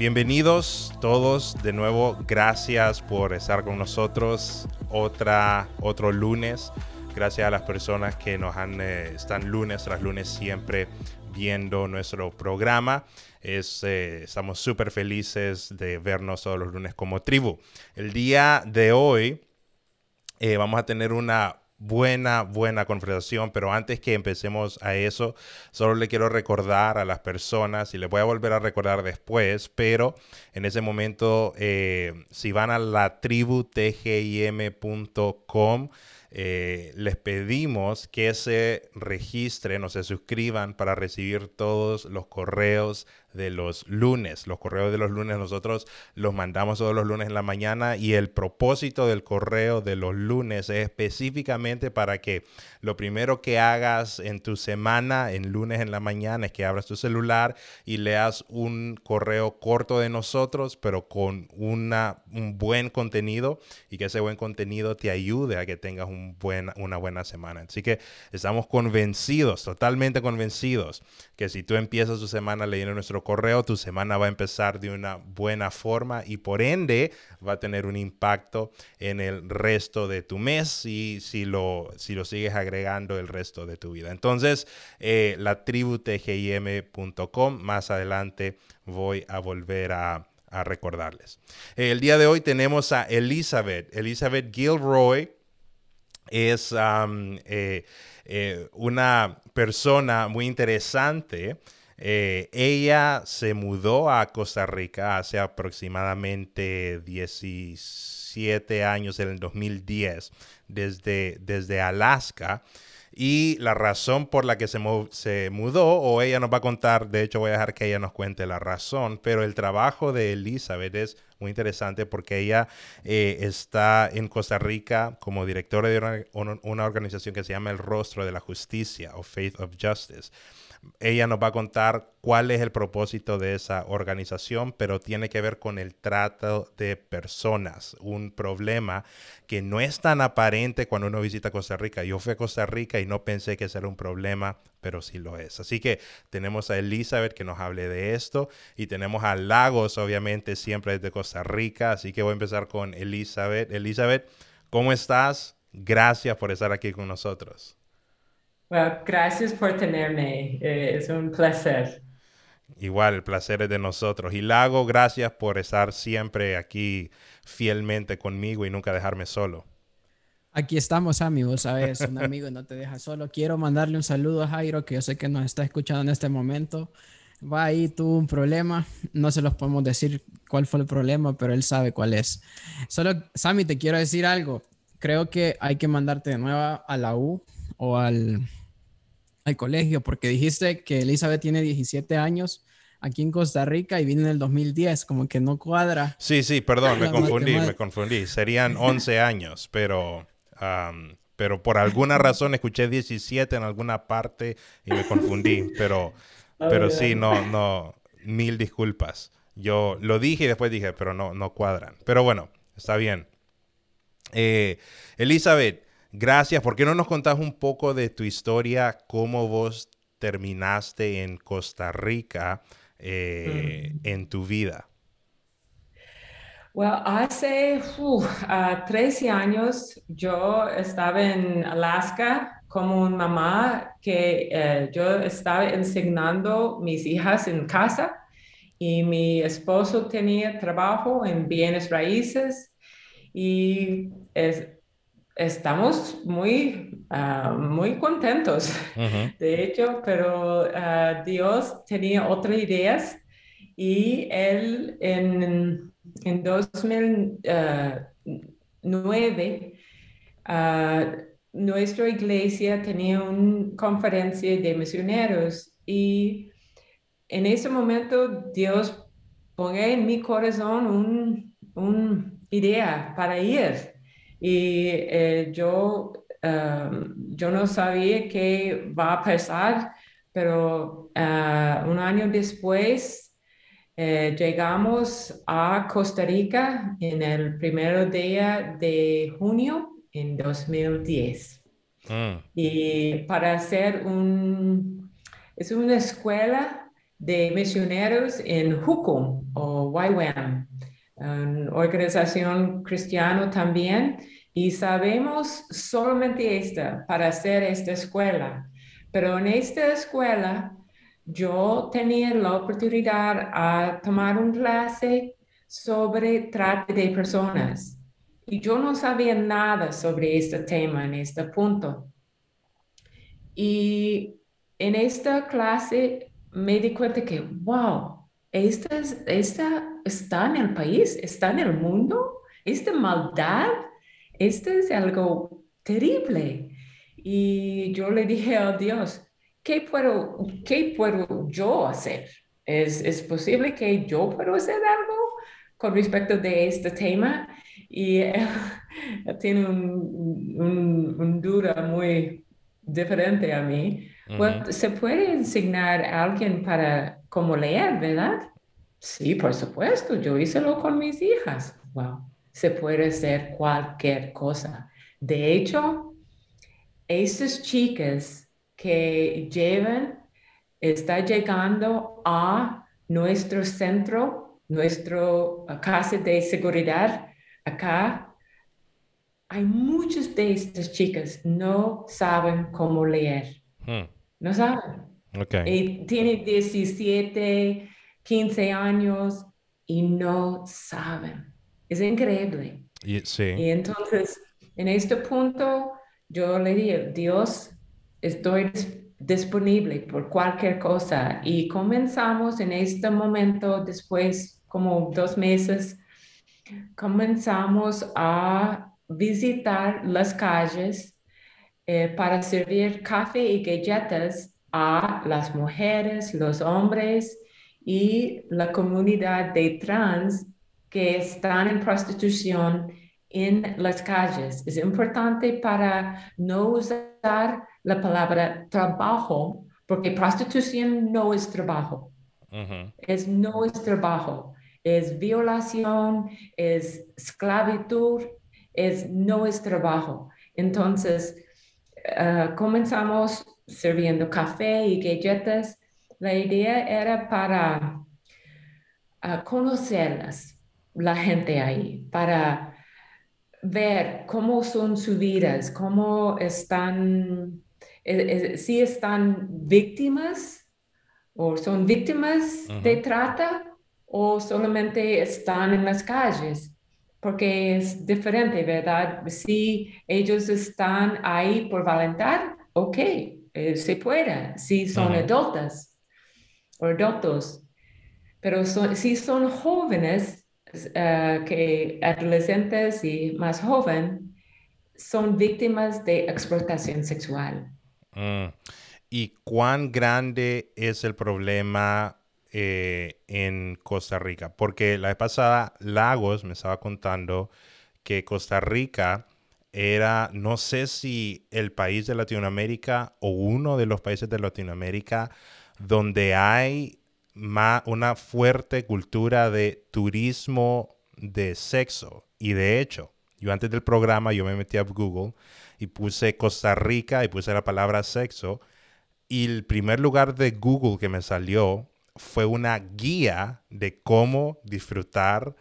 Bienvenidos todos de nuevo. Gracias por estar con nosotros otro lunes. Gracias a las personas que nos han, eh, están lunes tras lunes siempre viendo nuestro programa. Eh, estamos súper felices de vernos todos los lunes como tribu. El día de hoy eh, vamos a tener una buena, buena conversación, pero antes que empecemos a eso, solo le quiero recordar a las personas, y le voy a volver a recordar después, pero en ese momento, eh, si van a la tribu tgim.com, eh, les pedimos que se registren o se suscriban para recibir todos los correos de los lunes. Los correos de los lunes nosotros los mandamos todos los lunes en la mañana y el propósito del correo de los lunes es específicamente para que lo primero que hagas en tu semana, en lunes en la mañana, es que abras tu celular y leas un correo corto de nosotros, pero con una, un buen contenido y que ese buen contenido te ayude a que tengas un una buena semana. Así que estamos convencidos, totalmente convencidos, que si tú empiezas tu semana leyendo nuestro correo, tu semana va a empezar de una buena forma y por ende va a tener un impacto en el resto de tu mes y si lo, si lo sigues agregando el resto de tu vida. Entonces, eh, la tribu tgim.com, más adelante voy a volver a, recordarles. el día de hoy tenemos a Elizabeth. Elizabeth Gilroy es eh, eh, una persona muy interesante eh, ella se mudó a Costa Rica hace aproximadamente 17 años, en el 2010, desde, desde Alaska. Y la razón por la que se, mudó, o ella nos va a contar, de hecho voy a dejar que ella nos cuente la razón, pero el trabajo de Elizabeth es muy interesante porque ella eh, está en Costa Rica como directora de una, una organización que se llama El Rostro de la Justicia o Faith of Justice. Ella nos va a contar cuál es el propósito de esa organización, pero tiene que ver con el trato de personas, un problema que no es tan aparente cuando uno visita Costa Rica. Yo fui a Costa Rica y no pensé que era un problema, pero sí lo es. Así que tenemos a Elizabeth que nos hable de esto y tenemos a Lagos, obviamente, siempre desde Costa Rica. Así que voy a empezar con Elizabeth. Elizabeth, ¿cómo estás? Gracias por estar aquí con nosotros gracias por tenerme. Eh, es un placer. Igual, el placer es de nosotros. Y Lago, gracias por estar siempre aquí fielmente conmigo y nunca dejarme solo. Aquí estamos, amigos, sabes, un amigo no te deja solo. Quiero mandarle un saludo a Jairo, que yo sé que nos está escuchando en este momento. Va ahí, tuvo un problema. No se los podemos decir cuál fue el problema, pero él sabe cuál es. Solo, Sammy, te quiero decir algo. Creo que hay que mandarte de nuevo a la U o al, al colegio, porque dijiste que Elizabeth tiene 17 años aquí en Costa Rica y vino en el 2010, como que no cuadra. Sí, sí, perdón, me confundí, me confundí. Serían 11 años, pero, pero por alguna razón escuché 17 en alguna parte y me confundí, pero, pero sí, no, no, mil disculpas. Yo lo dije y después dije, pero no, no cuadran. Pero bueno, está bien. Eh, Elizabeth, Gracias. ¿Por qué no nos contás un poco de tu historia, cómo vos terminaste en Costa Rica eh, en tu vida? Bueno, hace 13 años yo estaba en Alaska como una mamá que eh, yo estaba enseñando mis hijas en casa y mi esposo tenía trabajo en bienes raíces y es, estamos muy, ah, muy contentos, de hecho, pero ah, Dios tenía otras ideas y él en, en 2009, ah, nuestra iglesia tenía una conferencia de misioneros y en ese momento Dios ponía en mi corazón una idea para ir y eh, yo, em, yo no sabía qué va a pasar, pero eh, un año después eh, llegamos a Costa Rica en el primer día de junio en 2010. Mm. Y para hacer un, es una escuela de misioneros en Hukum o YWAM, una organización cristiana también, y sabemos solamente esta para hacer esta escuela. Pero en esta escuela yo tenía la oportunidad a tomar un clase sobre trata de personas. Y yo no sabía nada sobre este tema en este punto. Y en esta clase me di cuenta que, wow, esta, esta está en el país, está en el mundo, esta maldad, esto es algo terrible. Y yo le dije a Dios, ¿qué puedo, qué puedo yo hacer? ¿Es, ¿Es posible que yo pueda hacer algo con respecto de este tema? Y él, tiene un, un, duda muy diferente a mí. ¿Se puede enseñar a alguien para cómo leer, verdad? Sí, por supuesto, yo hice lo con mis hijas. Wow, se puede hacer cualquier cosa. De hecho, esas chicas que llevan, está llegando a nuestro centro, nuestro casa de seguridad acá. Hay muchas de estas chicas no saben cómo leer. Hmm. No saben. Okay. Y tienen 17, 15 años y no saben. Es increíble. Y, sí. y entonces, en este punto, yo le dije, Dios, estoy disponible por cualquier cosa. Y comenzamos en este momento, después como dos meses, comenzamos a visitar las calles eh, para servir café y galletas a las mujeres, los hombres y la comunidad de trans que están en prostitución en las calles. Es importante para no usar la palabra trabajo, porque prostitución no es trabajo. Es no es trabajo, es violación, es esclavitud, es no es trabajo. Entonces, ah, comenzamos sirviendo café y galletas. La idea era para ah, conocerlas, la gente ahí, para ver cómo son sus vidas, cómo están, eh, eh, si están víctimas o son víctimas de trata o solamente están en las calles, porque es diferente, ¿verdad? Si ellos están ahí por valentar, ok, eh, se puede, si son adultas o adultos, pero si son jóvenes, eh, que adolescentes y más jóvenes son víctimas de explotación sexual. Mm. ¿Y cuán grande es el problema eh, en Costa Rica? Porque la vez pasada Lagos me estaba contando que Costa Rica era, no sé si el país de Latinoamérica o uno de los países de Latinoamérica donde hay una fuerte cultura de turismo de sexo. Y de hecho, yo antes del programa yo me metí a Google y puse Costa Rica y puse la palabra sexo. Y el primer lugar de Google que me salió fue una guía de cómo disfrutar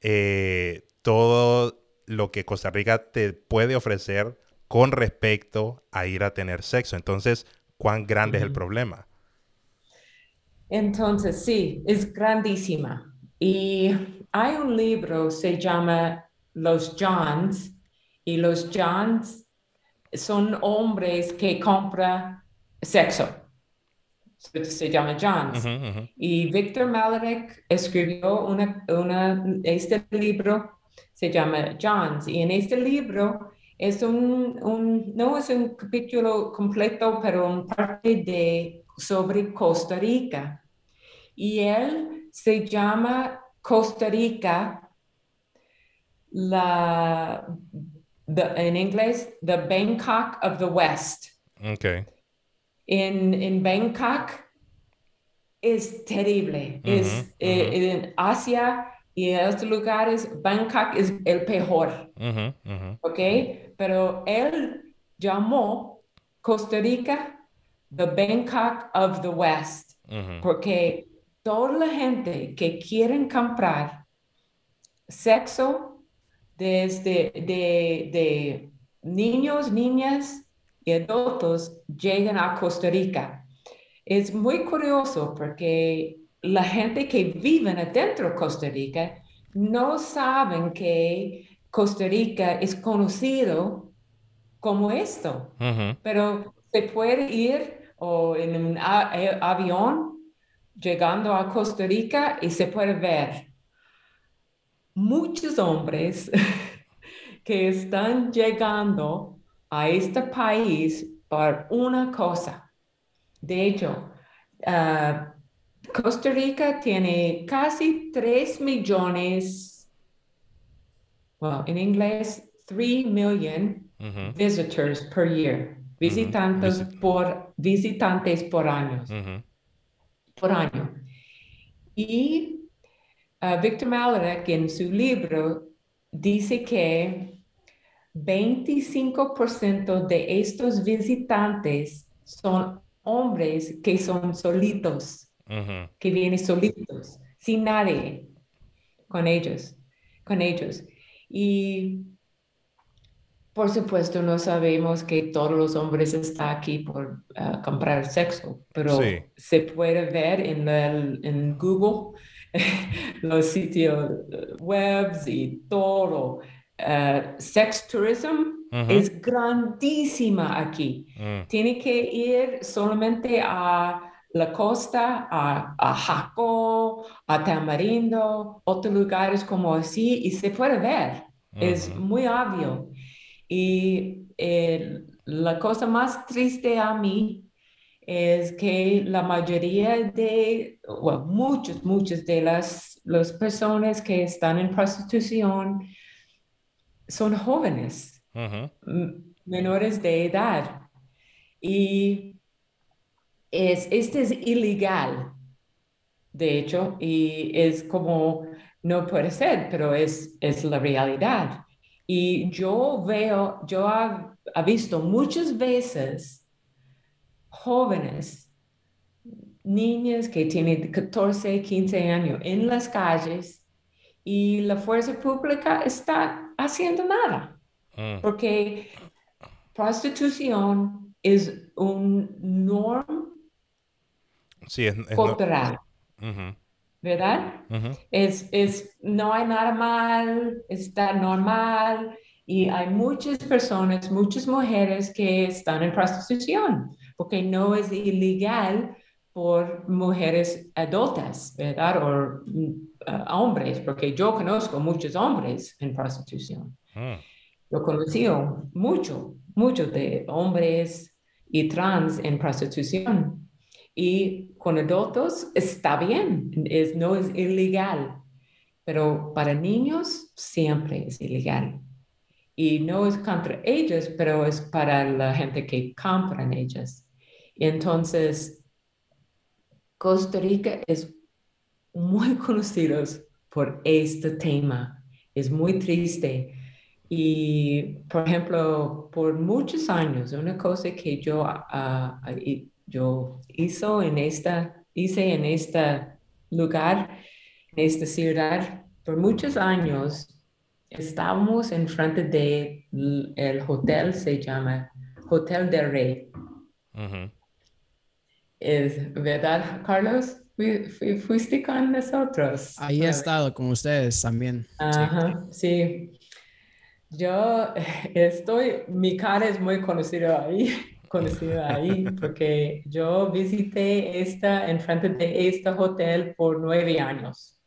eh, todo lo que Costa Rica te puede ofrecer con respecto a ir a tener sexo. Entonces, ¿cuán grande es el problema? Entonces, sí, es grandísima. Y hay un libro, se llama Los Johns, y los Johns son hombres que compran sexo. Se llama Johns. Y Victor Malarek escribió una, este libro, se llama Johns. Y en este libro es un, un, no es un capítulo completo, pero un parte de sobre Costa Rica. Y él se llama Costa Rica, la, en inglés, the Bangkok of the West. Okay. En, en Bangkok es terrible. es eh, en Asia y en otros lugares, Bangkok es el peor. ¿Ok? Pero él llamó Costa Rica the Bangkok of the West. porque toda la gente que quieren comprar sexo desde de, de niños, niñas y adultos llegan a Costa Rica. Es muy curioso porque la gente que vive adentro de Costa Rica no saben que Costa Rica es conocido como esto, pero se puede ir o en un eh, avión llegando a Costa Rica y se puede ver muchos hombres que están llegando a este país por una cosa. De hecho, ah, Costa Rica tiene casi 3 millones, well, en inglés, 3 million visitors per year, visitantes, por, visitantes por años, por año. Y uh, Victor Malek en su libro dice que 25% de estos visitantes son hombres que son solitos, que vienen solitos, sin nadie con ellos, con ellos. Y por supuesto, no sabemos que todos los hombres están aquí por uh, comprar sexo, pero se puede ver en, el, en Google los sitios webs y todo. Uh, sex tourism es grandísima aquí. Mm. Tiene que ir solamente a la costa, a, a Jaco, a Tamarindo, otros lugares como así, y se puede ver. Es muy obvio. Y eh, la cosa más triste a mí es que la mayoría de, bueno, muchos, muchas de las, las personas que están en prostitución son jóvenes, menores de edad. Y es, este es ilegal, de hecho, y es como, no puede ser, pero es, es la realidad. Y yo veo, yo he visto muchas veces jóvenes, niñas que tienen 14, 15 años en las calles y la fuerza pública está haciendo nada. Mm. Porque prostitución es un norm sí, es, cultural. ¿Verdad? es, es, no hay nada mal, está normal y hay muchas personas, muchas mujeres que están en prostitución porque no es ilegal por mujeres adultas, ¿verdad? O mm, hombres, porque yo conozco muchos hombres en prostitución. Mm. Yo conocí mucho, muchos de hombres y trans en prostitución. Y con adultos está bien, es, no es ilegal, pero para niños siempre es ilegal. Y no es contra ellos, pero es para la gente que compran ellas. Entonces, Costa Rica es muy conocido por este tema. Es muy triste. Y, por ejemplo, por muchos años, una cosa que yo, uh, yo hizo en esta, hice en este lugar, en esta ciudad, por muchos años, estábamos enfrente del el hotel, se llama Hotel del Rey. Es verdad, Carlos, fuiste con nosotros. Ahí he estado con ustedes también. Ajá, sí. Yo estoy, mi cara es muy conocida ahí, conocida ahí, porque yo visité esta, enfrente de este hotel por nueve años,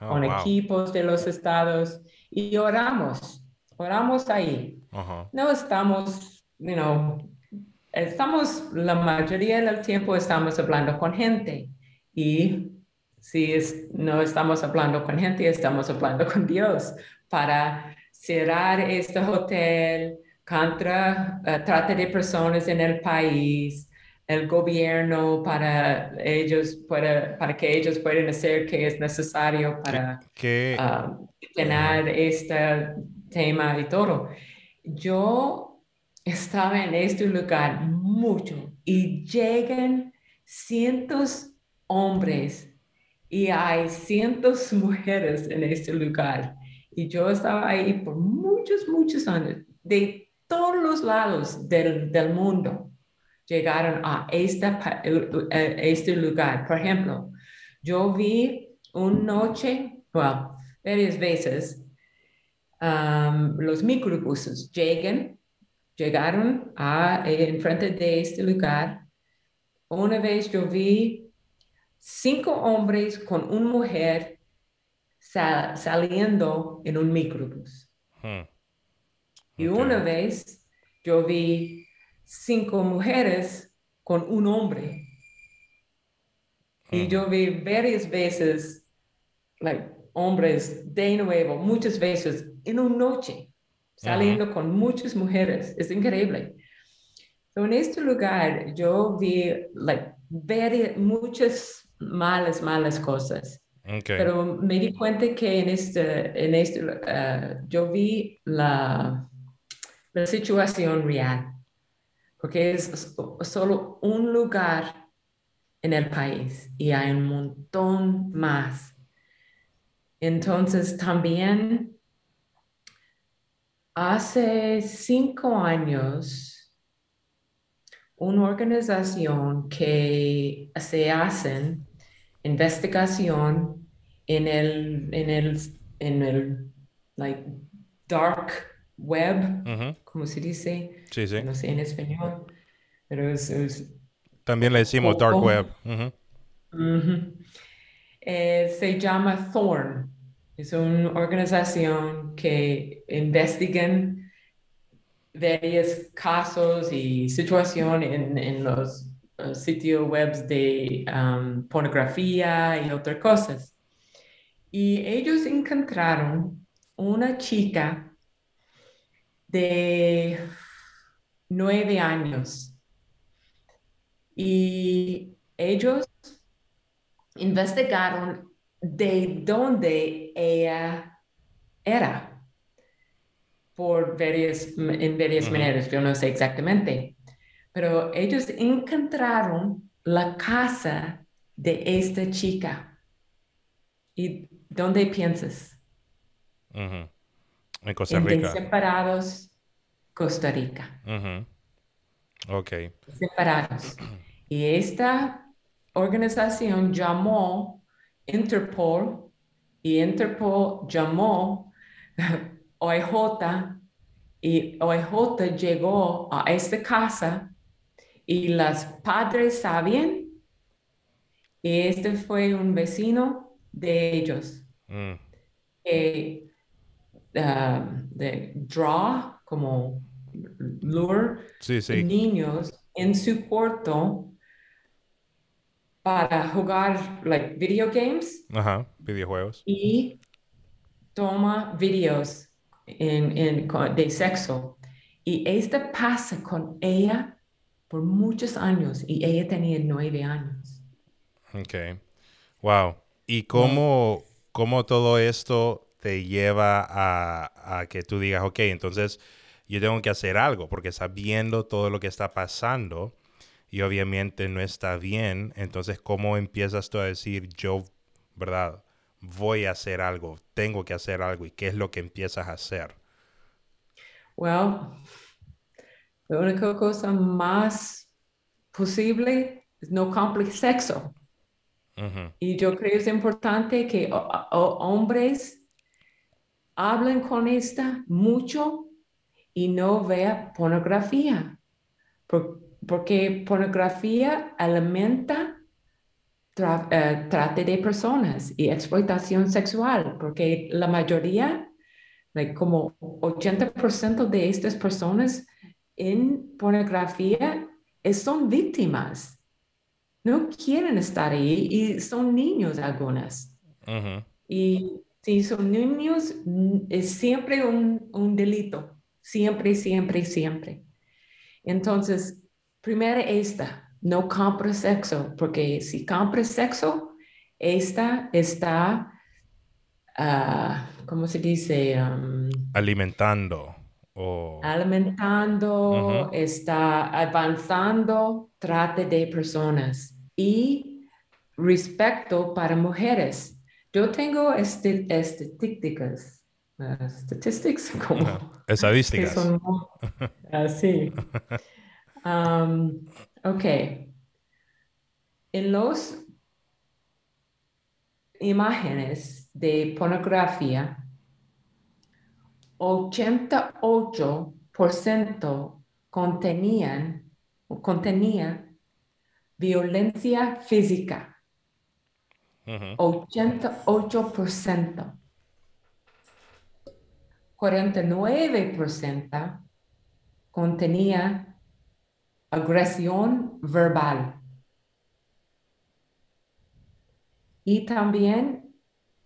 oh, con equipos de los estados, y oramos, oramos ahí. No estamos, you know, estamos, la mayoría del tiempo estamos hablando con gente y si no estamos hablando con gente, estamos hablando con Dios para cerrar este hotel contra uh, trata de personas en el país, el gobierno para ellos, para, para que ellos puedan hacer que es necesario para uh, tener este tema y todo. Yo estaba en este lugar mucho y llegan cientos hombres y hay cientos de mujeres en este lugar. Y yo estaba ahí por muchos, muchos años, de todos los lados del, del mundo llegaron a esta, este lugar. Por ejemplo, yo vi una noche, bueno, varias veces, um, los microbuses llegan, llegaron a enfrente de este lugar. Una vez yo vi cinco hombres con una mujer saliendo en un microbús. Hmm. Y una vez yo vi cinco mujeres con un hombre. Y hmm. yo vi varias veces like, hombres de nuevo, muchas veces en una noche, saliendo con muchas mujeres. Es increíble. en este lugar yo vi like, muchas malas, malas cosas. Pero me di cuenta que en este, en este uh, yo vi la, la situación real, porque es solo un lugar en el país y hay un montón más. Entonces también hace cinco años una organización que se hacen investigación en el, en el, en el like, dark web, como se dice? Sí, sí. No sé en español, pero es... También le decimos dark web. Eh, se llama Thorn. Es una organización que investigan varios casos y situaciones en, en los uh, sitios web de um, pornografía y otras cosas. Y ellos encontraron una chica de nueve años. Y ellos investigaron de dónde ella era por varias, en varias maneras, yo no sé exactamente, pero ellos encontraron la casa de esta chica. ¿Y dónde piensas? En Costa Rica. separados, Costa Rica. Ok. Separados. Y esta organización llamó Interpol y Interpol llamó OIJ y OIJ llegó a esta casa y los padres sabían y este fue un vecino de ellos mm. que um, de draw como lure niños en su cuarto para jugar like video games Ajá, videojuegos y toma videos en, de sexo. Y esta pasa con ella por muchos años y ella tenía nueve años. Ok. Wow. ¿Y cómo, cómo todo esto te lleva a, a, que tú digas, ok, entonces yo tengo que hacer algo, porque sabiendo todo lo que está pasando y obviamente no está bien, entonces ¿cómo empiezas tú a decir, yo, verdad, voy a hacer algo, tengo que hacer algo y qué es lo que empiezas a hacer? Well, la única cosa más posible es no complicar sexo. Y yo creo que es importante que hombres hablen con esta mucho y no vean pornografía, porque pornografía alimenta eh, trate de personas y explotación sexual, porque la mayoría, como 80% de estas personas en pornografía son víctimas. No quieren estar ahí y son niños algunas. Y si son niños, es siempre un, un delito. Siempre, siempre, siempre. Entonces, primero esta, no compre sexo, porque si compra sexo, esta está, uh, ¿cómo se dice? Um, alimentando. Alimentando, está avanzando, trate de personas. Y respecto para mujeres. Yo tengo estadísticas, uh, statistics, como estadísticas. Así. Um, ok. En las imágenes de pornografía, 88% contenían o contenía violencia física. 88%. 49% contenía agresión verbal. Y también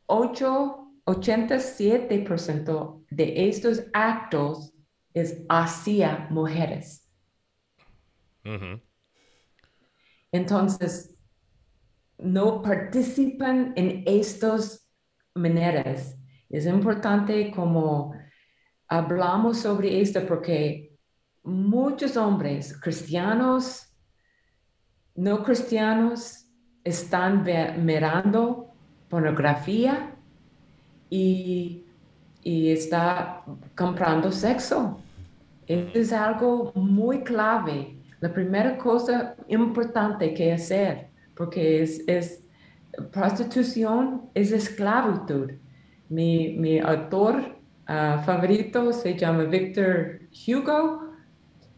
8, 87% de estos actos es hacia mujeres. Entonces, no participan en estas maneras. Es importante como hablamos sobre esto porque muchos hombres cristianos, no cristianos, están mirando pornografía y, y está comprando sexo. Es algo muy clave. La primera cosa importante que hacer, porque es, es prostitución, es esclavitud. Mi, mi autor ah, favorito se llama Victor Hugo.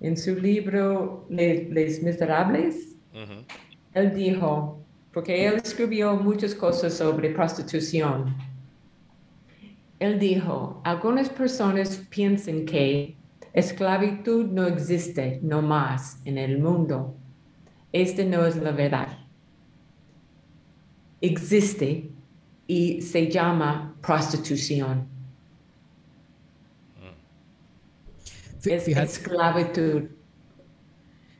En su libro Les, Miserables, él dijo, porque él escribió muchas cosas sobre prostitución. Él dijo, algunas personas piensan que esclavitud no existe no más en el mundo. Esta no es la verdad. Existe y se llama prostitución. Es esclavitud.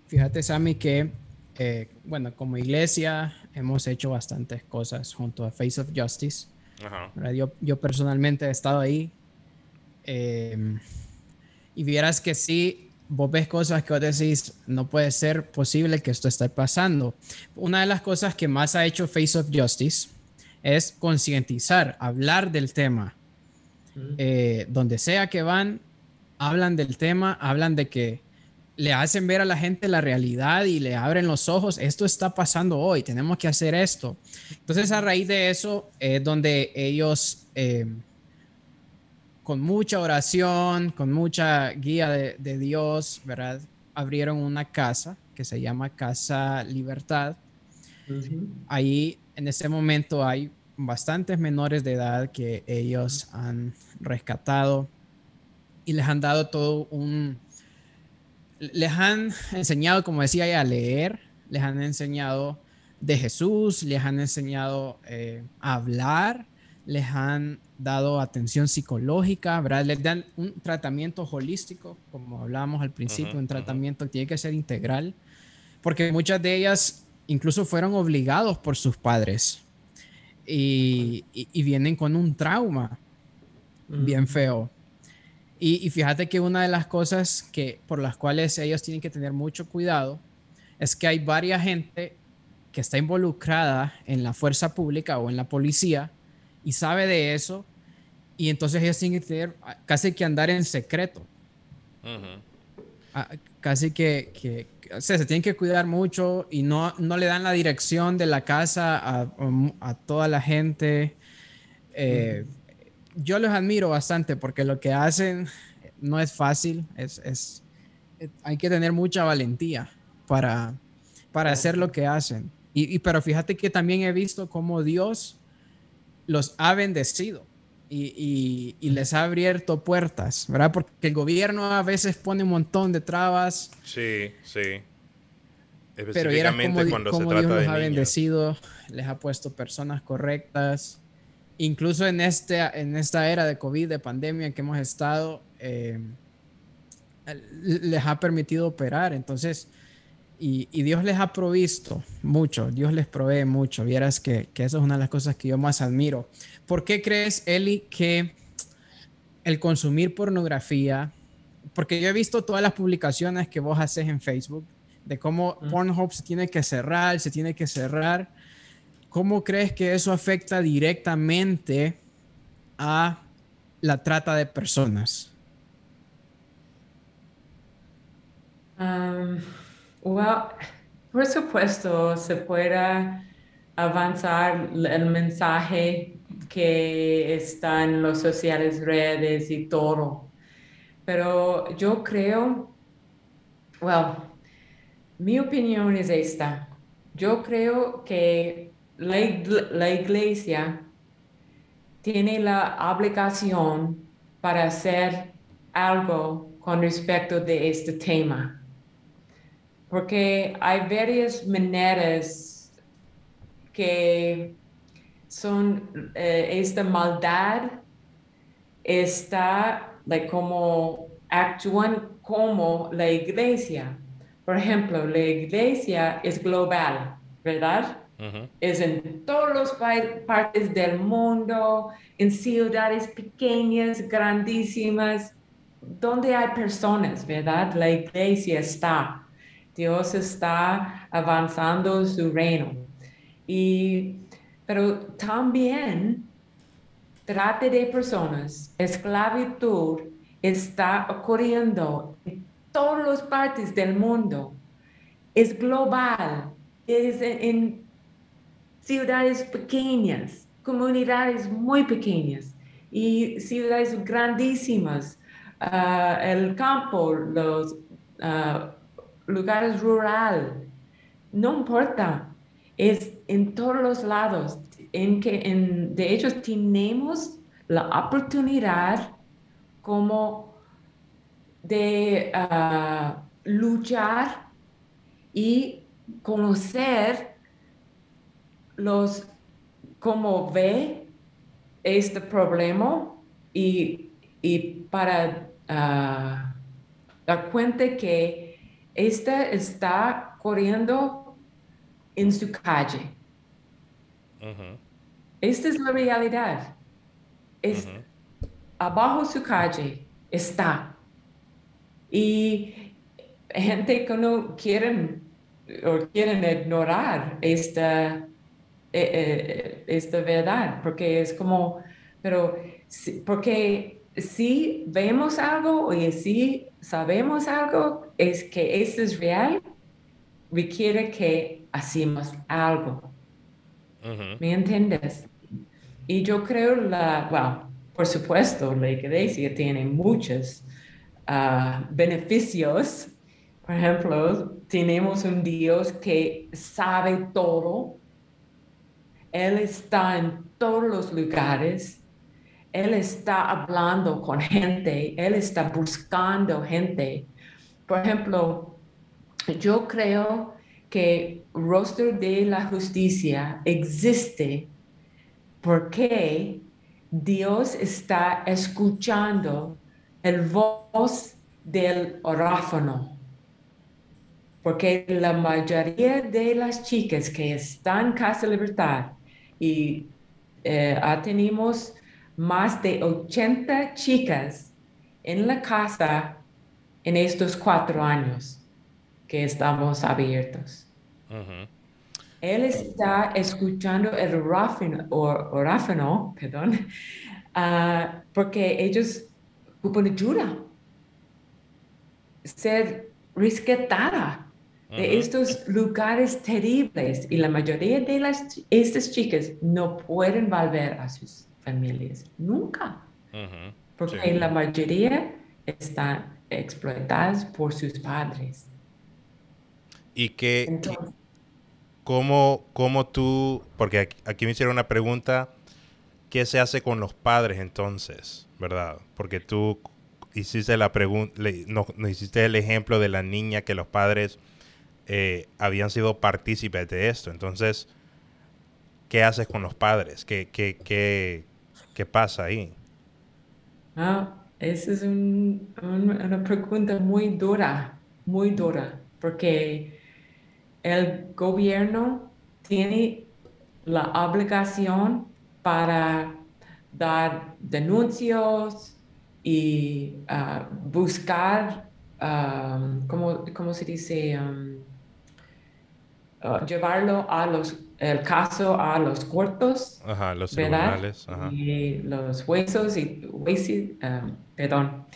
Fíjate, Sammy, que, eh, bueno, como iglesia hemos hecho bastantes cosas junto a Face of Justice. Yo, yo, personalmente he estado ahí. Em, y vieras que sí, vos ves cosas que vos decís, no puede ser posible que esto esté pasando. Una de las cosas que más ha hecho Face of Justice es concientizar, hablar del tema. Eh, donde sea que van, hablan del tema, hablan de que le hacen ver a la gente la realidad y le abren los ojos, esto está pasando hoy, tenemos que hacer esto. Entonces a raíz de eso es donde ellos, eh, con mucha oración, con mucha guía de, Dios, ¿verdad? Abrieron una casa que se llama Casa Libertad. Ahí en ese momento hay bastantes menores de edad que ellos han rescatado y les han dado todo un, les han enseñado, como decía a leer, les han enseñado de Jesús, les han enseñado eh, a hablar, les han dado atención psicológica, ¿verdad? Les dan un tratamiento holístico, como hablábamos al principio, un tratamiento que tiene que ser integral, porque muchas de ellas incluso fueron obligados por sus padres y, vienen con un trauma bien feo. Y, fíjate que una de las cosas que, por las cuales ellos tienen que tener mucho cuidado es que hay varias gente que está involucrada en la fuerza pública o en la policía y sabe de eso y entonces ellos tienen que tener casi que andar en secreto. Ah, casi que, que o sea, se tienen que cuidar mucho y no, no le dan la dirección de la casa a, a toda la gente. Eh, yo los admiro bastante porque lo que hacen no es fácil, es, es hay que tener mucha valentía para, para hacer lo que hacen. Y, pero fíjate que también he visto cómo Dios los ha bendecido y, y, les ha abierto puertas, ¿verdad? Porque el gobierno a veces pone un montón de trabas. Sí, sí. Pero era como, cuando se trata Dios los ha bendecido, les ha puesto personas correctas incluso en, este, en esta era de COVID, de pandemia que hemos estado, eh, les ha permitido operar. Entonces, y, Dios les ha provisto mucho, Dios les provee mucho. Vieras que, que eso es una de las cosas que yo más admiro. ¿Por qué crees, Eli, que el consumir pornografía, porque yo he visto todas las publicaciones que vos haces en Facebook de cómo Pornhub se tiene que cerrar, se tiene que cerrar ¿cómo crees que eso afecta directamente a la trata de personas? Um, por supuesto, se puede avanzar el mensaje que está en las sociales redes y todo. Pero yo creo, well, mi opinión es esta. Yo creo que la, la iglesia tiene la obligación para hacer algo con respecto de este tema. Porque hay varias maneras que son eh, esta maldad está como actúan como la iglesia. Por ejemplo, la iglesia es global, ¿verdad? Es en todas las partes del mundo, en ciudades pequeñas, grandísimas, donde hay personas, ¿verdad? La iglesia está. Dios está avanzando su reino. Y, pero también trate de personas, esclavitud está ocurriendo en todas las partes del mundo. Es global, es en, ciudades pequeñas, comunidades muy pequeñas y ciudades grandísimas, ah, el campo, los uh, lugares rurales, no importa, es en todos los lados, en que en, de hecho tenemos la oportunidad como de ah, luchar y conocer los cómo ve este problema y, para ah, dar cuenta que esta está corriendo en su calle. Esta es la realidad. Es, Abajo su calle está. Y gente que no quieren o quieren ignorar esta eh, eh, esta verdad, porque es como, pero porque si vemos algo o si sabemos algo, es que esto es real, requiere que hacemos algo. ¿Me entiendes? Y yo creo la, bueno, por supuesto, la iglesia tiene muchos ah, beneficios. Por ejemplo, tenemos un Dios que sabe todo, él está en todos los lugares. Él está hablando con gente. Él está buscando gente. Por ejemplo, yo creo que rostro de la justicia existe porque Dios está escuchando el voz del oráfano. Porque la mayoría de las chicas que están en Casa Libertad y eh, tenemos más de 80 chicas en la casa en estos cuatro años que estamos abiertos. Él está escuchando el oráfano, perdón, ah, porque ellos ocupan ayuda, ser rescatada de estos lugares terribles y la mayoría de las, estas chicas no pueden volver a sus familias nunca, porque la mayoría están explotadas por sus padres. ¿Y qué, cómo, cómo, tú, porque aquí, me hicieron una pregunta, ¿qué se hace con los padres entonces, verdad? Porque tú hiciste la pregunta, no, hiciste el ejemplo de la niña que los padres eh, habían sido partícipes de esto. Entonces, ¿qué haces con los padres? ¿Qué, qué, qué, qué pasa ahí? Ah, esa es una pregunta muy dura, muy dura, porque el gobierno tiene la obligación para dar denuncios y ah, buscar, um, ¿cómo, se dice? Um, uh, llevarlo a los, el caso a los cortos, Ajá, los tribunales. Ajá. Y los huesos y huesos, um, perdón,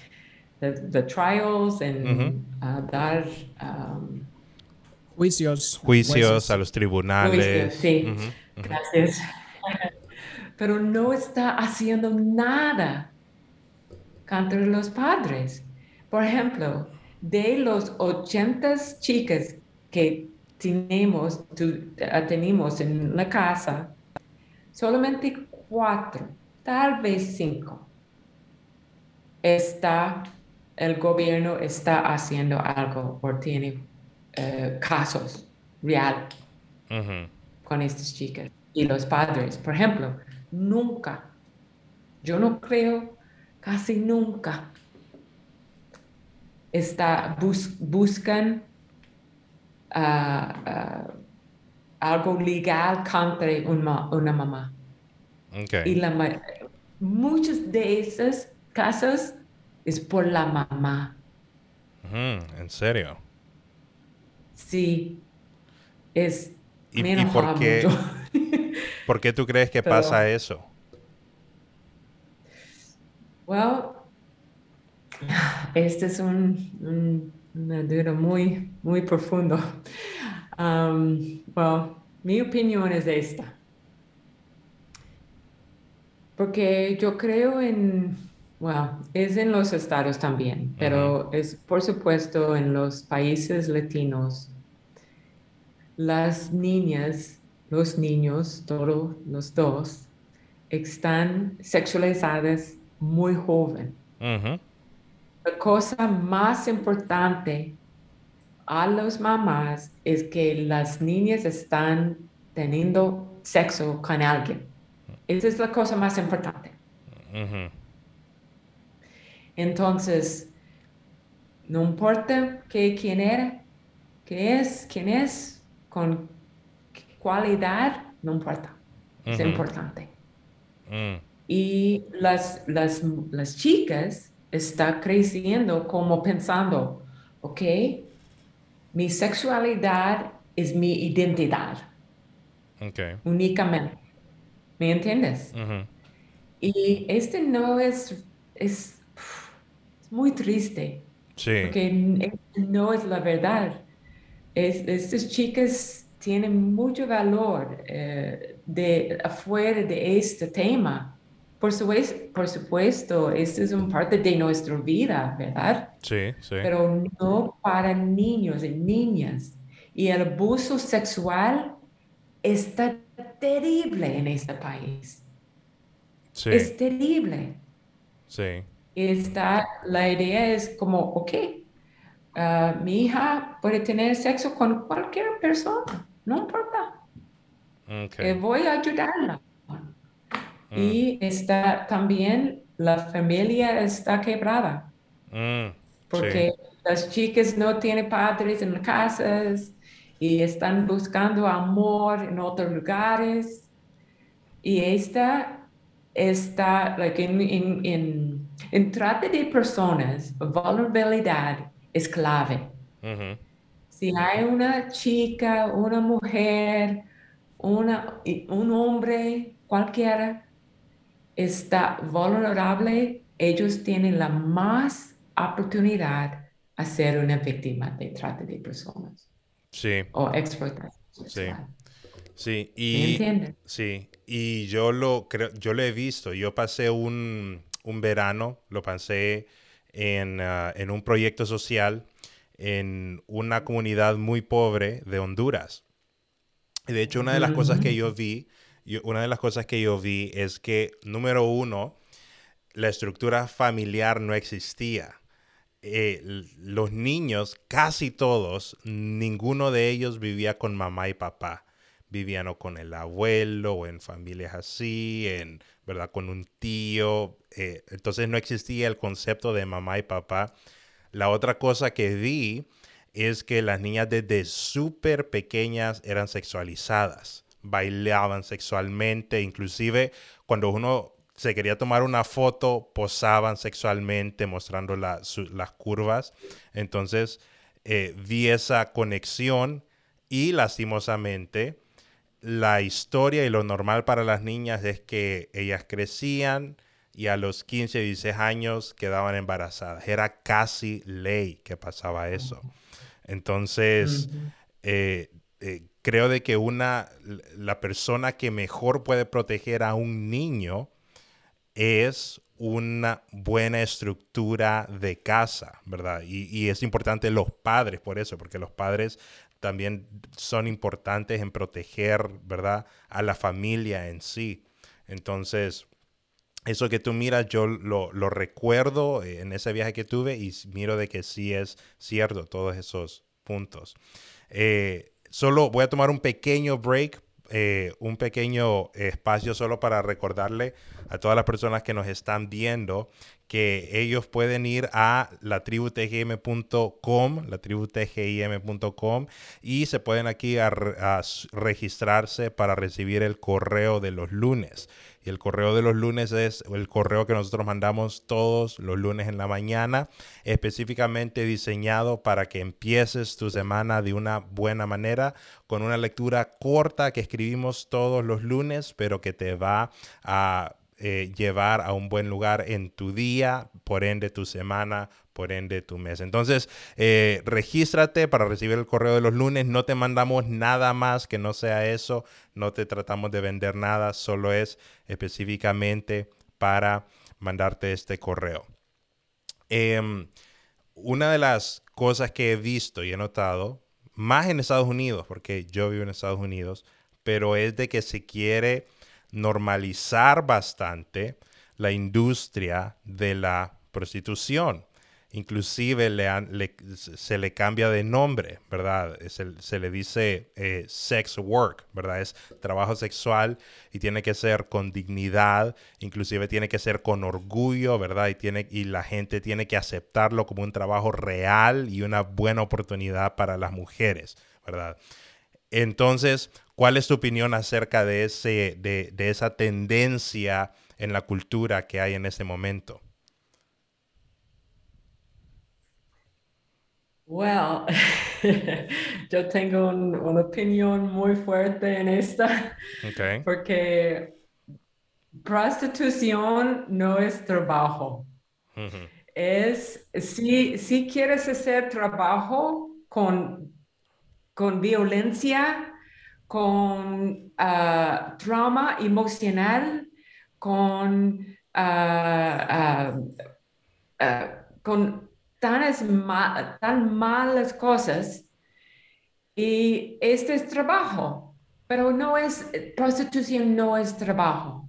the, the trials and Ujú. uh, dar um, Juicios. Juicios jueces. a los tribunales. Juicios, sí. Ujú. Gracias. Pero no está haciendo nada contra los padres. Por ejemplo, de los 80 chicas que tenemos, tenemos en la casa, solamente cuatro, tal vez cinco, está, el gobierno está haciendo algo o tiene eh, casos Ujú. con estas chicas y los padres. Por ejemplo, nunca, yo no creo, casi nunca, está, bus- buscan ah, algo legal contra un ma- una mamá. Ok. Y la, muchos de esos casos es por la mamá. Ujú, ¿En serio? Sí, es... ¿Y- me y por qué? ¿Por qué tú crees que Pero- pasa eso? Well, este es un, un- una duda muy, muy profundo. Um, well, mi opinión es esta. Porque yo creo en, well, es en los estados también, pero es por supuesto en los países latinos. Las niñas, los niños, todos los dos, están sexualizadas muy joven. Ujú, La cosa más importante a las mamás es que las niñas están teniendo sexo con alguien. Esa es la cosa más importante. Entonces, no importa que, quién era, qué es, quién es, con qué cualidad, no importa. Es importante. Mm, Y las, las, las chicas están creciendo como pensando, ok, mi sexualidad es mi identidad ok. únicamente. ¿Me entiendes? Y este no es, es, es muy triste, Sí. porque no es la verdad. Es, estas chicas tienen mucho valor eh, de, afuera de este tema. Por, supues- por supuesto, esto es una parte de nuestra vida, ¿verdad? Sí, sí. Pero no para niños y niñas. Y el abuso sexual está terrible en este país. Sí, Es terrible. sí. Está, la idea es como, ok, ah, mi hija puede tener sexo con cualquier persona, no importa, Ok. eh, voy a ayudarla. Mm, Y está también, la familia está quebrada, mm, porque las chicas no tienen padres en las casas y están buscando amor en otros lugares. Y esta está, like, en, en, en, en trata de personas, vulnerabilidad es clave. Si hay una chica, una mujer, una, un hombre, cualquiera, está vulnerable, ellos tienen la más oportunidad a ser una víctima de trata de personas Sí, o explotación sexual. sí. ¿Me Y? Sí, y yo lo creo, yo lo he visto. Yo pasé un, un verano, lo pasé en, ah, en un proyecto social en una comunidad muy pobre de Honduras. Y de hecho, una de las cosas que yo vi, una de las cosas que yo vi es que, número uno, la estructura familiar no existía. Eh, los niños, casi todos, ninguno de ellos vivía con mamá y papá. Vivían o con el abuelo o en familias así, en, ¿verdad? Con un tío. eh, entonces no existía el concepto de mamá y papá. La otra cosa que vi es que las niñas desde súper pequeñas eran sexualizadas, bailaban sexualmente, inclusive cuando uno se quería tomar una foto, posaban sexualmente mostrando la- su- las curvas. Entonces eh, vi esa conexión Y lastimosamente, la historia y lo normal para las niñas es que ellas crecían y a los 15, 16 años quedaban embarazadas. Era casi ley que pasaba eso. Entonces, eh, eh, creo de que una, la persona que mejor puede proteger a un niño es una buena estructura de casa, ¿verdad? Y, y, es importante los padres por eso, porque los padres también son importantes en proteger, ¿verdad? A la familia en sí. Entonces, eso que tú miras, yo lo, lo, recuerdo en ese viaje que tuve y miro de que sí es cierto todos esos puntos. Eh, solo voy a tomar un pequeño break, eh, un pequeño espacio solo para recordarle a todas las personas que nos están viendo que ellos pueden ir a latributgm.com, latributgm.com y se pueden aquí registrarse para recibir el correo de los lunes. Y el correo de los lunes es el correo que nosotros mandamos todos los lunes en la mañana, específicamente diseñado para que empieces tu semana de una buena manera, con una lectura corta que escribimos todos los lunes, pero que te va a eh, llevar a un buen lugar en tu día, por ende tu semana, por ende tu mes. Entonces, eh, regístrate para recibir el correo de los lunes. No te mandamos nada más que no sea eso. No te tratamos de vender nada. Solo es específicamente para mandarte este correo. Em, una de las cosas que he visto y he notado, más en Estados Unidos, porque yo vivo en Estados Unidos, pero es de que se quiere normalizar bastante la industria de la prostitución. Inclusive se le cambia de nombre, ¿verdad? Se, le dice eh, sex work, ¿verdad? Es trabajo sexual y tiene que ser con dignidad, inclusive tiene que ser con orgullo, ¿verdad? Y, tiene, y la gente tiene que aceptarlo como un trabajo real y una buena oportunidad para las mujeres, ¿verdad? Entonces, ¿cuál es tu opinión acerca de, ese, de, de esa tendencia en la cultura que hay en este momento? Well, yo tengo una opinión muy fuerte en esta, okay. porque prostitución no es trabajo. Es, si, si quieres hacer trabajo con, con violencia, con uh, trauma emocional, con, con tan, tan malas cosas y este es trabajo, pero no es, prostitución no es trabajo.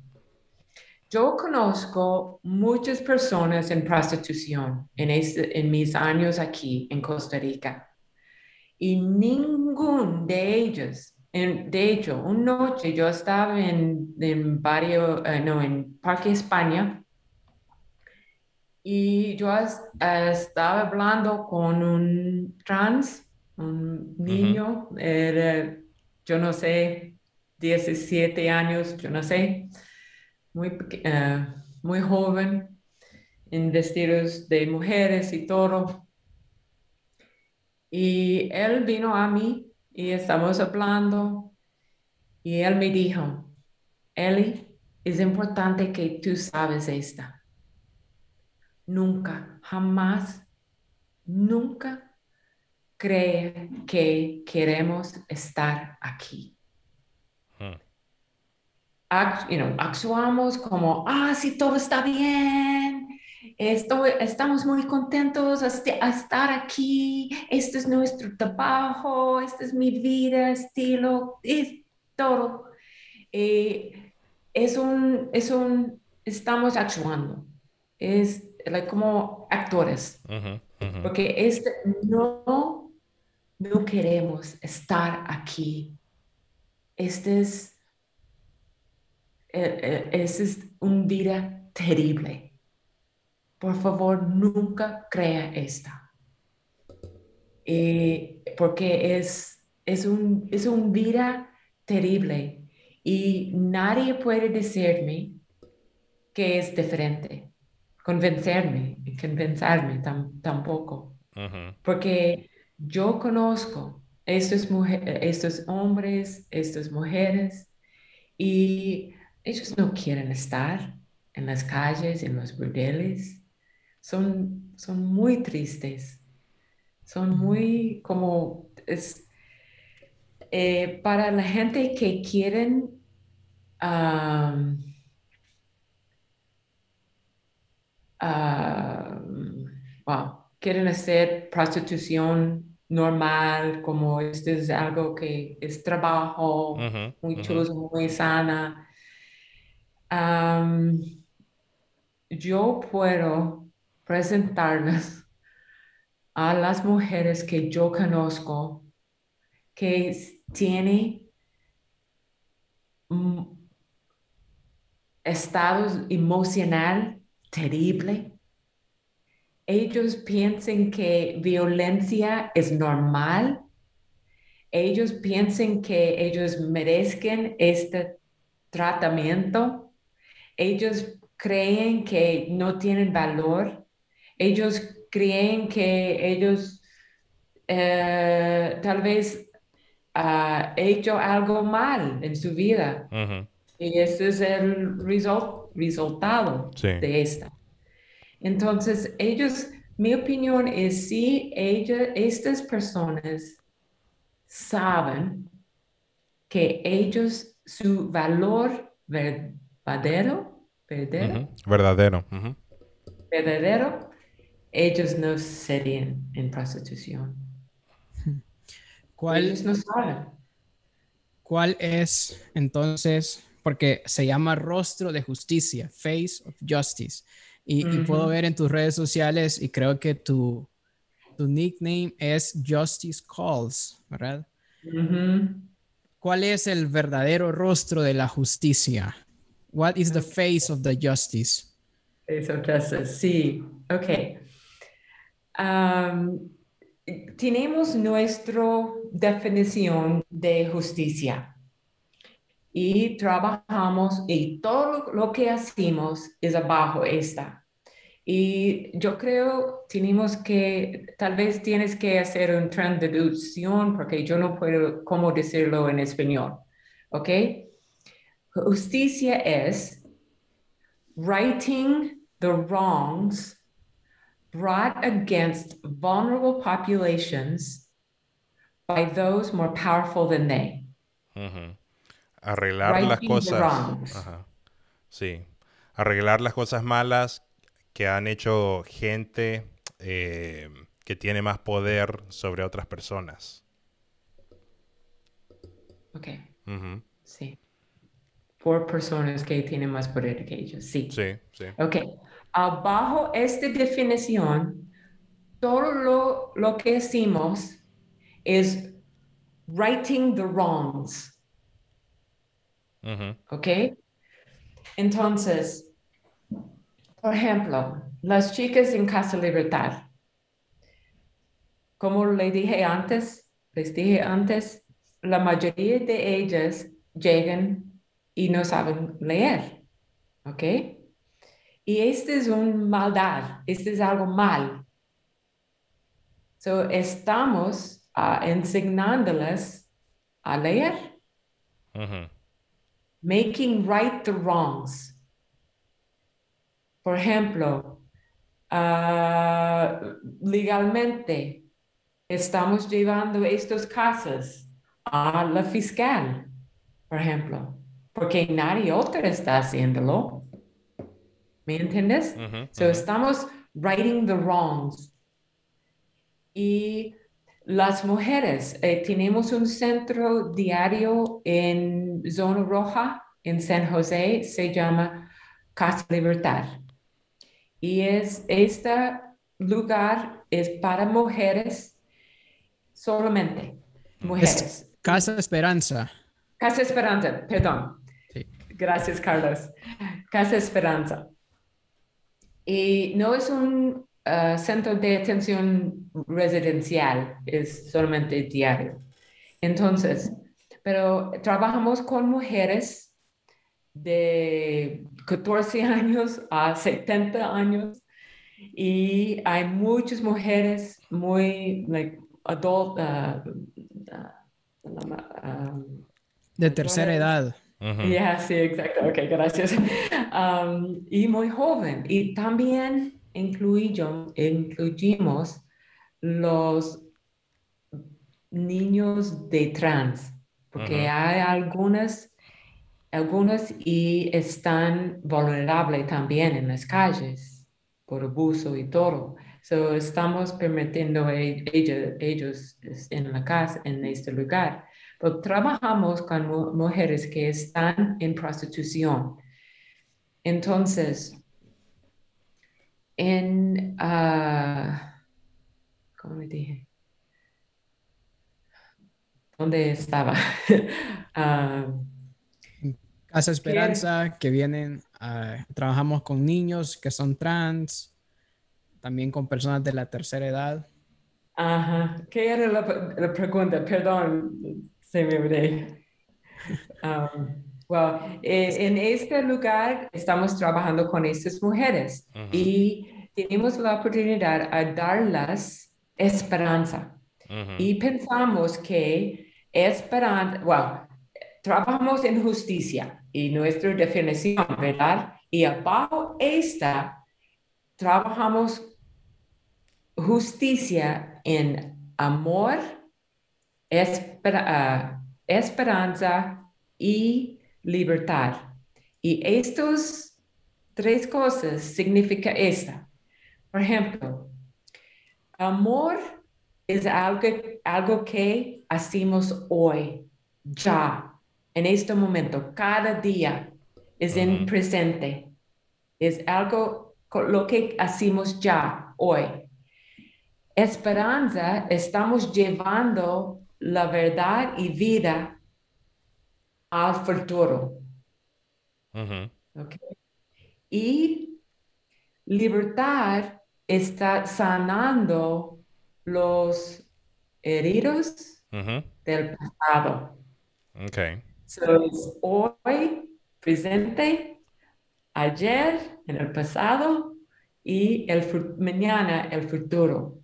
Yo conozco muchas personas en prostitución en, este, en mis años aquí en Costa Rica y ningún de ellos, de hecho, una noche yo estaba en, en, barrio, eh, no, en Parque España y yo estaba hablando con un trans, un niño, yo no sé, 17 años, yo no sé, muy, eh, muy joven, en vestidos de mujeres y todo. Y él vino a mí y estamos hablando y él me dijo, Eli, es importante que tú sabes esta nunca, jamás, nunca cree que queremos estar aquí. Hmm. actuamos como, ah, sí, todo está bien, Estoy, estamos muy contentos a, estar aquí, este es nuestro trabajo, esta es mi vida, estilo, y todo. Eh, es un, es un, estamos actuando. Es como actores, porque este, no, no queremos estar aquí. Este es, eh, eh, este es un vida terrible. Por favor, nunca crea esta. Eh, porque es, es, un, es un vida terrible y nadie puede decirme que es diferente convencerme, convencerme tampoco. Porque yo conozco estos, estos hombres, estas mujeres, y ellos no quieren estar en las calles, en los burdeles. Son, son muy tristes. Son muy como... Es, eh, para la gente que quieren quieren hacer prostitución normal, como este es algo que es trabajo, muy chulo, muy sana. yo puedo presentarles a las mujeres que yo conozco que tienen estados emocional terrible. Ellos piensen que violencia es normal, ellos piensen que ellos merezcan este tratamiento, ellos creen que no tienen valor, ellos creen que ellos eh, tal vez han hecho algo mal en su vida. Y ese es el resultado de esto. Entonces, ellos, mi opinión es si estas personas saben que ellos, su valor verdadero, verdadero, verdadero, verdadero, ellos no serían en prostitución. ¿Cuál, ellos no saben. ¿Cuál es entonces, porque se llama rostro de justicia, face of justice? Y, puedo ver en tus redes sociales y creo que tu, tu nickname es Justice Calls, ¿verdad? ¿Cuál es el verdadero rostro de la justicia? What is the face of the justice? Face of justice, sí. Ok. Um, tenemos nuestra definición de justicia y trabajamos y todo lo que hacemos es abajo esta. Y yo creo tenemos que, tal vez tienes que hacer un traducción porque yo no puedo cómo decirlo en español. ¿Ok? Justicia es righting the wrongs brought against vulnerable populations by those more powerful than they arreglar las cosas. Sí, arreglar las cosas malas que han hecho gente eh, que tiene más poder sobre otras personas. Ok. Sí. Por personas que tienen más poder que ellos, sí. Sí, sí. Ok. Abajo esta definición, todo lo, lo que decimos es righting the wrongs. ¿Ok? Entonces, por ejemplo, las chicas en Casa Libertad, como le dije antes, les dije antes, la mayoría de ellas llegan y no saben leer. ¿Ok? Y este es un maldad, este es algo mal. So, estamos uh, enseñándoles a leer making right the wrongs. Por ejemplo, uh, legalmente estamos llevando estos casos a la fiscal, por ejemplo, porque nadie otro está haciéndolo. ¿Me entiendes? so estamos righting the wrongs. Y las mujeres, eh, tenemos un centro diario en Zona Roja, en San José, se llama Casa Libertad. Y es, este lugar es para mujeres solamente, mujeres. Casa Esperanza. Casa Esperanza, perdón. Gracias, Carlos. Casa Esperanza. Y no es un uh, centro de atención residencial, es solamente diario. Entonces, pero trabajamos con mujeres de 14 años a 70 años y hay muchas mujeres muy like adult uh, de tercera edad. Ya, sí, exacto. Ok, gracias. y muy joven. Y también incluimos los niños de trans, porque hay algunas, algunos y están vulnerables también en las calles por abuso y todo. So, estamos permitiendo a ellos, ellos en la casa, en este lugar. Pero trabajamos con mujeres que están en prostitución. Entonces, en, uh, ¿cómo me dije? ¿Dónde estaba? uh, Casa Esperanza, que vienen, uh, trabajamos con niños que son trans, también con personas de la tercera edad. Ajá, ¿qué era la, la pregunta? Perdón, olvidé. Um, eh, en este lugar estamos trabajando con estas mujeres y tenemos la oportunidad de darles esperanza. Y pensamos que esperanza, bueno, trabajamos en justicia y nuestra definición, ¿verdad? Y abajo esta, trabajamos justicia en amor, ah, esperanza y libertad. Y estas tres cosas significa esta. Por ejemplo, amor es algo, algo que hacemos hoy, ya, en este momento, cada día, es en presente. Es algo lo que hacemos ya, hoy. Esperanza, estamos llevando la verdad y vida al futuro. Y libertad está sanando los heridos del pasado. Okay. hoy, presente, ayer, en el pasado y el mañana, el futuro.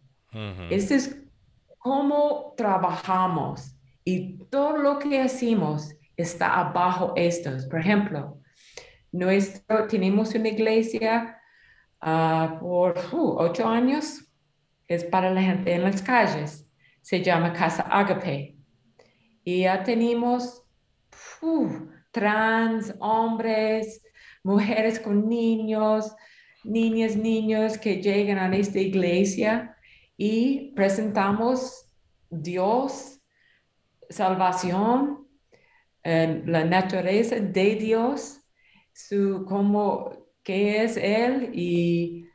Este es cómo trabajamos y todo lo que hacemos está abajo estos. Por ejemplo, nuestro, tenemos una iglesia ah, por uh, ocho años, es para la gente en las calles, se llama Casa Agape. Y ya tenemos uh, trans, hombres, mujeres con niños, niñas, niños que llegan a esta iglesia y presentamos Dios, salvación, la naturaleza de Dios, su, como, qué es Él y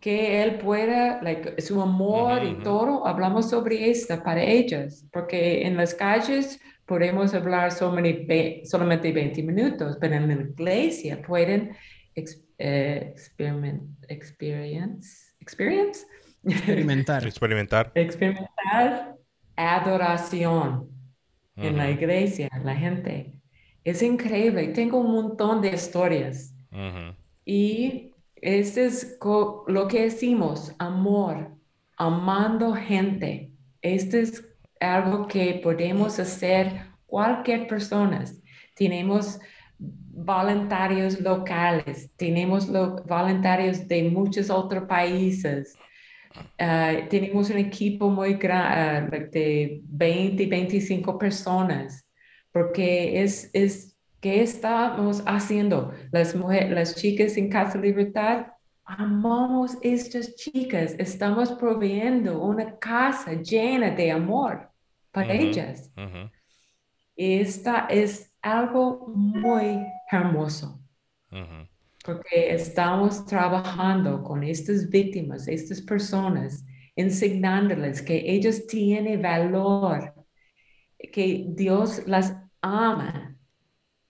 que Él pueda, like, su amor y todo, hablamos sobre esto para ellas, porque en las calles podemos hablar solamente, solamente 20 minutos, pero en la iglesia pueden eh, experience, experience, experimentar. experimentar. Experimentar adoración en la iglesia, la gente. Es increíble. Tengo un montón de historias. Y este es lo que decimos, amor, amando gente. Este es algo que podemos hacer cualquier persona. Tenemos voluntarios locales, tenemos voluntarios de muchos otros países. Ah, tenemos un equipo muy grande, ah, de 20, 25 personas, porque es, es que estamos haciendo las mujeres, las chicas en Casa Libertad. Amamos estas chicas, estamos proveyendo una casa llena de amor para ellas. Esta es algo muy hermoso porque estamos trabajando con estas víctimas, estas personas, enseñándoles que ellos tienen valor, que Dios las ama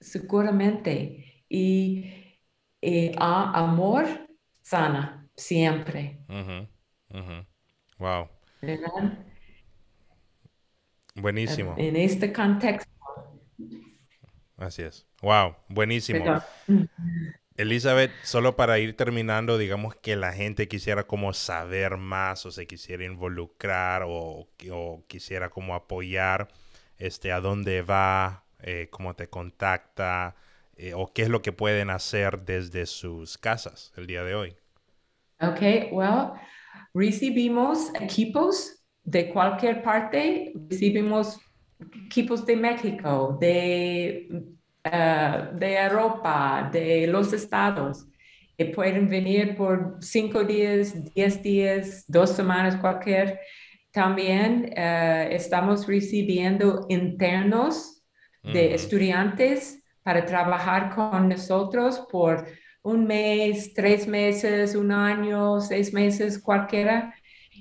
seguramente y eh, amor sana siempre. Wow. Buenísimo. En este contexto. Así es. Wow, buenísimo. Elizabeth, solo para ir terminando, digamos que la gente quisiera como saber más o se quisiera involucrar o, quisiera como apoyar, este, a dónde va, eh, cómo te contacta eh, o qué es lo que pueden hacer desde sus casas el día de hoy. Ok, well, recibimos equipos de cualquier parte, recibimos equipos de México, de, uh, de Europa, de los estados. que pueden venir por cinco días, diez días, dos semanas, cualquier. También uh, estamos recibiendo internos de estudiantes para trabajar con nosotros por un mes, tres meses, un año, seis meses, cualquiera.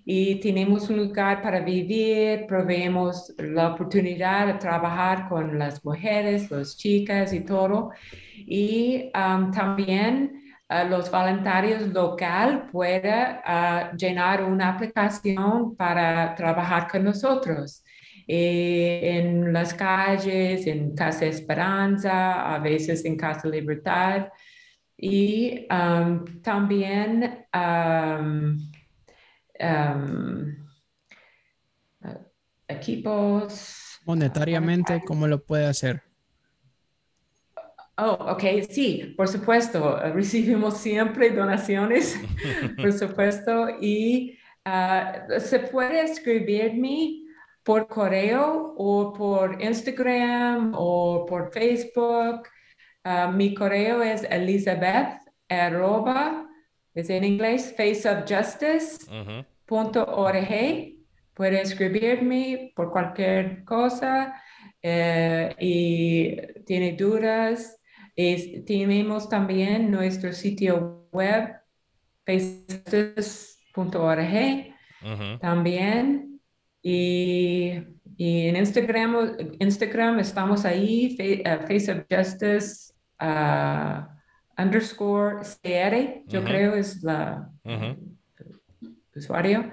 Y tenemos un lugar para vivir, proveemos la oportunidad de trabajar con las mujeres, las chicas y todo. Y um, también los voluntarios local pueden uh, llenar una aplicación para trabajar con nosotros. Eh, en las calles, en Casa Esperanza, a veces en Casa Libertad y um, también um, um, equipos. Monetariamente, ¿cómo lo puede hacer? Oh, ok, sí, por supuesto. Recibimos siempre donaciones, por supuesto, y uh, se puede escribirme por correo o por Instagram o por Facebook Uh, mi correo es elizabeth arroba, es en inglés, faceofjustice.org. Puede escribirme por cualquier cosa eh, y tiene dudas. tenemos también nuestro sitio web, faceofjustice.org también. Y, en Instagram, Instagram estamos ahí, Face of Justice underscore CR, yo creo es la usuario.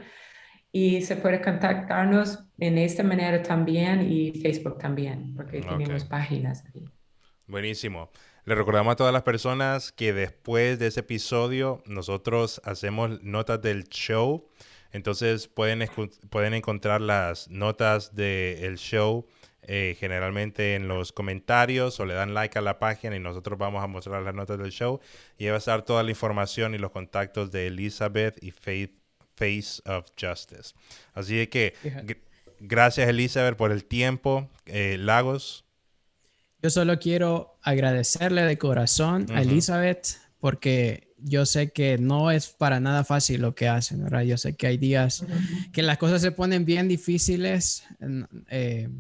Y se puede contactarnos en esta manera también y Facebook también, porque tenemos páginas ahí. Buenísimo. Le recordamos a todas las personas que después de ese episodio nosotros hacemos notas del show. Entonces pueden, pueden encontrar las notas del show eh, generalmente en los comentarios o le dan like a la página y nosotros vamos a mostrar las notas del show y va a estar toda la información y los contactos de Elizabeth y Faith Face of Justice. Así que gracias Elizabeth por el tiempo. Eh, Lagos. Yo solo quiero agradecerle de corazón a Elizabeth porque yo sé que no es para nada fácil lo que hacen, ¿verdad? Yo sé que hay días que las cosas se ponen bien difíciles. Eh,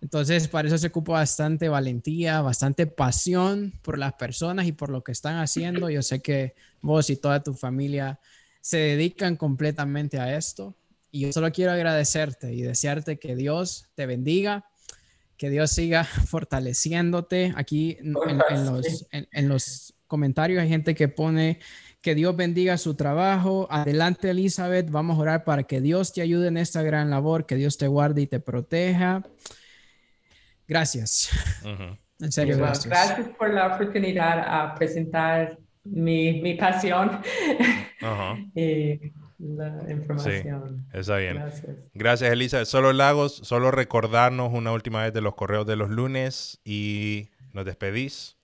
entonces, para eso se ocupa bastante valentía, bastante pasión por las personas y por lo que están haciendo. Yo sé que vos y toda tu familia se dedican completamente a esto. Y yo solo quiero agradecerte y desearte que Dios te bendiga, que Dios siga fortaleciéndote. Aquí en, los, en los comentarios hay gente que pone que Dios bendiga su trabajo. Adelante, Elizabeth. Vamos a orar para que Dios te ayude en esta gran labor, que Dios te guarde y te proteja. Gracias. En serio, gracias. Gracias por la oportunidad a presentar mi, mi pasión y la información. Sí, está bien. Gracias. Gracias, Elisa. Solo Lagos, solo recordarnos una última vez de los correos de los lunes y nos despedís.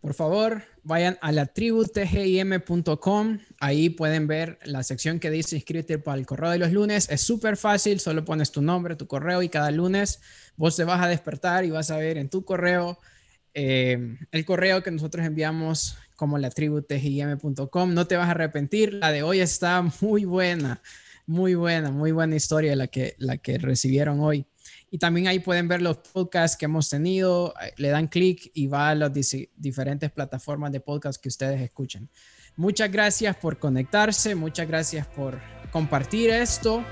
Por favor, vayan a la tribu tgim.com. Ahí pueden ver la sección que dice inscríbete para el correo de los lunes. Es súper fácil, solo pones tu nombre, tu correo y cada lunes vos te vas a despertar y vas a ver en tu correo eh, el correo que nosotros enviamos como la tribu tgim.com. No te vas a arrepentir. La de hoy está muy buena, muy buena, muy buena historia la que, la que recibieron hoy. Y también ahí pueden ver los podcasts que hemos tenido. Eh, le dan clic y va a las diferentes plataformas de podcast que ustedes escuchen. Muchas gracias por conectarse. Muchas gracias por compartir esto.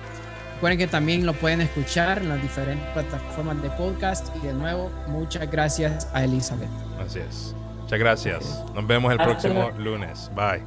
Recuerden que también lo pueden escuchar en las diferentes plataformas de podcast. Y de nuevo, muchas gracias a Elizabeth. Así es. Muchas gracias. Nos vemos el próximo lunes. Bye.